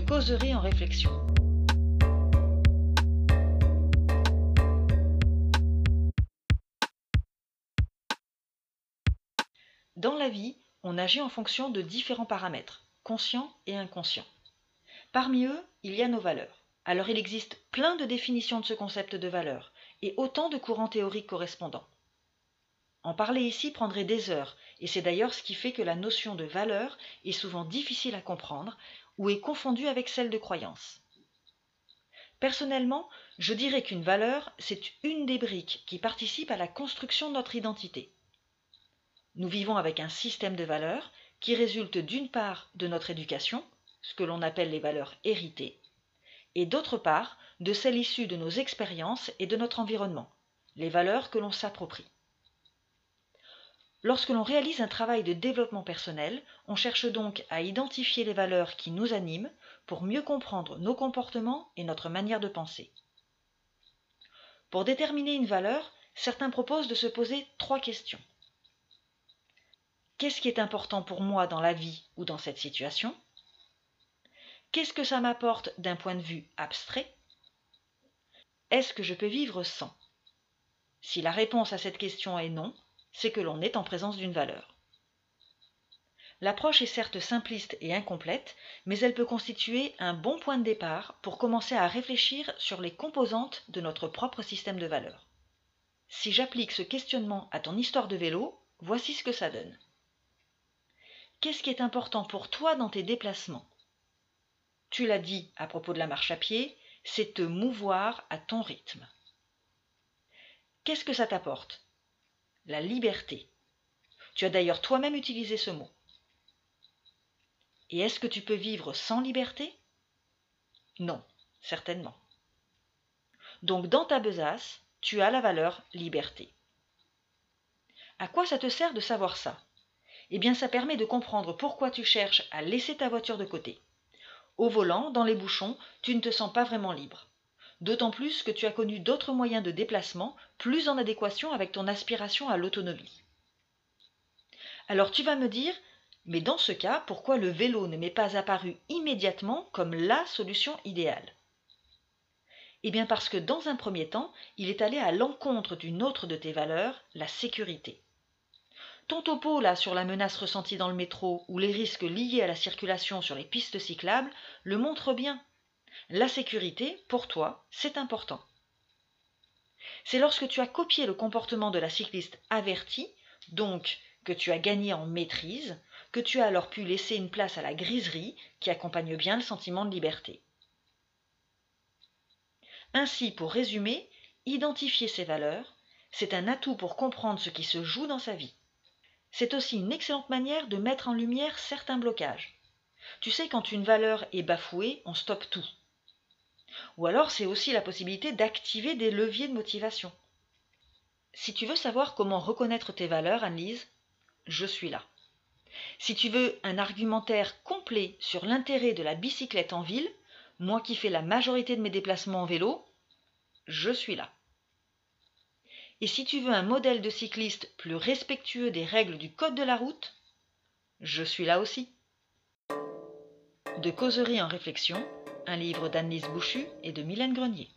causerie en réflexion. Dans la vie, on agit en fonction de différents paramètres, conscients et inconscients. Parmi eux, il y a nos valeurs. Alors il existe plein de définitions de ce concept de valeur et autant de courants théoriques correspondants. En parler ici prendrait des heures, et c'est d'ailleurs ce qui fait que la notion de valeur est souvent difficile à comprendre ou est confondue avec celle de croyance. Personnellement, je dirais qu'une valeur, c'est une des briques qui participe à la construction de notre identité. Nous vivons avec un système de valeurs qui résulte d'une part de notre éducation, ce que l'on appelle les valeurs héritées, et d'autre part de celles issues de nos expériences et de notre environnement, les valeurs que l'on s'approprie. Lorsque l'on réalise un travail de développement personnel, on cherche donc à identifier les valeurs qui nous animent pour mieux comprendre nos comportements et notre manière de penser. Pour déterminer une valeur, certains proposent de se poser trois questions. Qu'est-ce qui est important pour moi dans la vie ou dans cette situation? Qu'est-ce que ça m'apporte d'un point de vue abstrait? Est-ce que je peux vivre sans? Si la réponse à cette question est non, c'est que l'on est en présence d'une valeur. L'approche est certes simpliste et incomplète, mais elle peut constituer un bon point de départ pour commencer à réfléchir sur les composantes de notre propre système de valeurs. Si j'applique ce questionnement à ton histoire de vélo, voici ce que ça donne. Qu'est-ce qui est important pour toi dans tes déplacements? Tu l'as dit à propos de la marche à pied, c'est te mouvoir à ton rythme. Qu'est-ce que ça t'apporte? La liberté. Tu as d'ailleurs toi-même utilisé ce mot. Et est-ce que tu peux vivre sans liberté? Non, certainement. Donc dans ta besace, tu as la valeur liberté. À quoi ça te sert de savoir ça? Eh bien ça permet de comprendre pourquoi tu cherches à laisser ta voiture de côté. Au volant, dans les bouchons, tu ne te sens pas vraiment libre. D'autant plus que tu as connu d'autres moyens de déplacement plus en adéquation avec ton aspiration à l'autonomie. Alors tu vas me dire, mais dans ce cas, pourquoi le vélo ne m'est pas apparu immédiatement comme la solution idéale? Eh bien parce que dans un premier temps, il est allé à l'encontre d'une autre de tes valeurs, la sécurité. Ton topo là sur la menace ressentie dans le métro ou les risques liés à la circulation sur les pistes cyclables le montrent bien. La sécurité, pour toi, c'est important. C'est lorsque tu as copié le comportement de la cycliste avertie, donc que tu as gagné en maîtrise, que tu as alors pu laisser une place à la griserie qui accompagne bien le sentiment de liberté. Ainsi, pour résumer, identifier ses valeurs, c'est un atout pour comprendre ce qui se joue dans sa vie. C'est aussi une excellente manière de mettre en lumière certains blocages. Tu sais, quand une valeur est bafouée, on stoppe tout. Ou alors c'est aussi la possibilité d'activer des leviers de motivation. Si tu veux savoir comment reconnaître tes valeurs, Annelise, je suis là. Si tu veux un argumentaire complet sur l'intérêt de la bicyclette en ville, moi qui fais la majorité de mes déplacements en vélo, je suis là. Et si tu veux un modèle de cycliste plus respectueux des règles du code de la route, je suis là aussi. De causerie en réflexion, un livre d'Annelise Bouchu et de Mylène Grenier.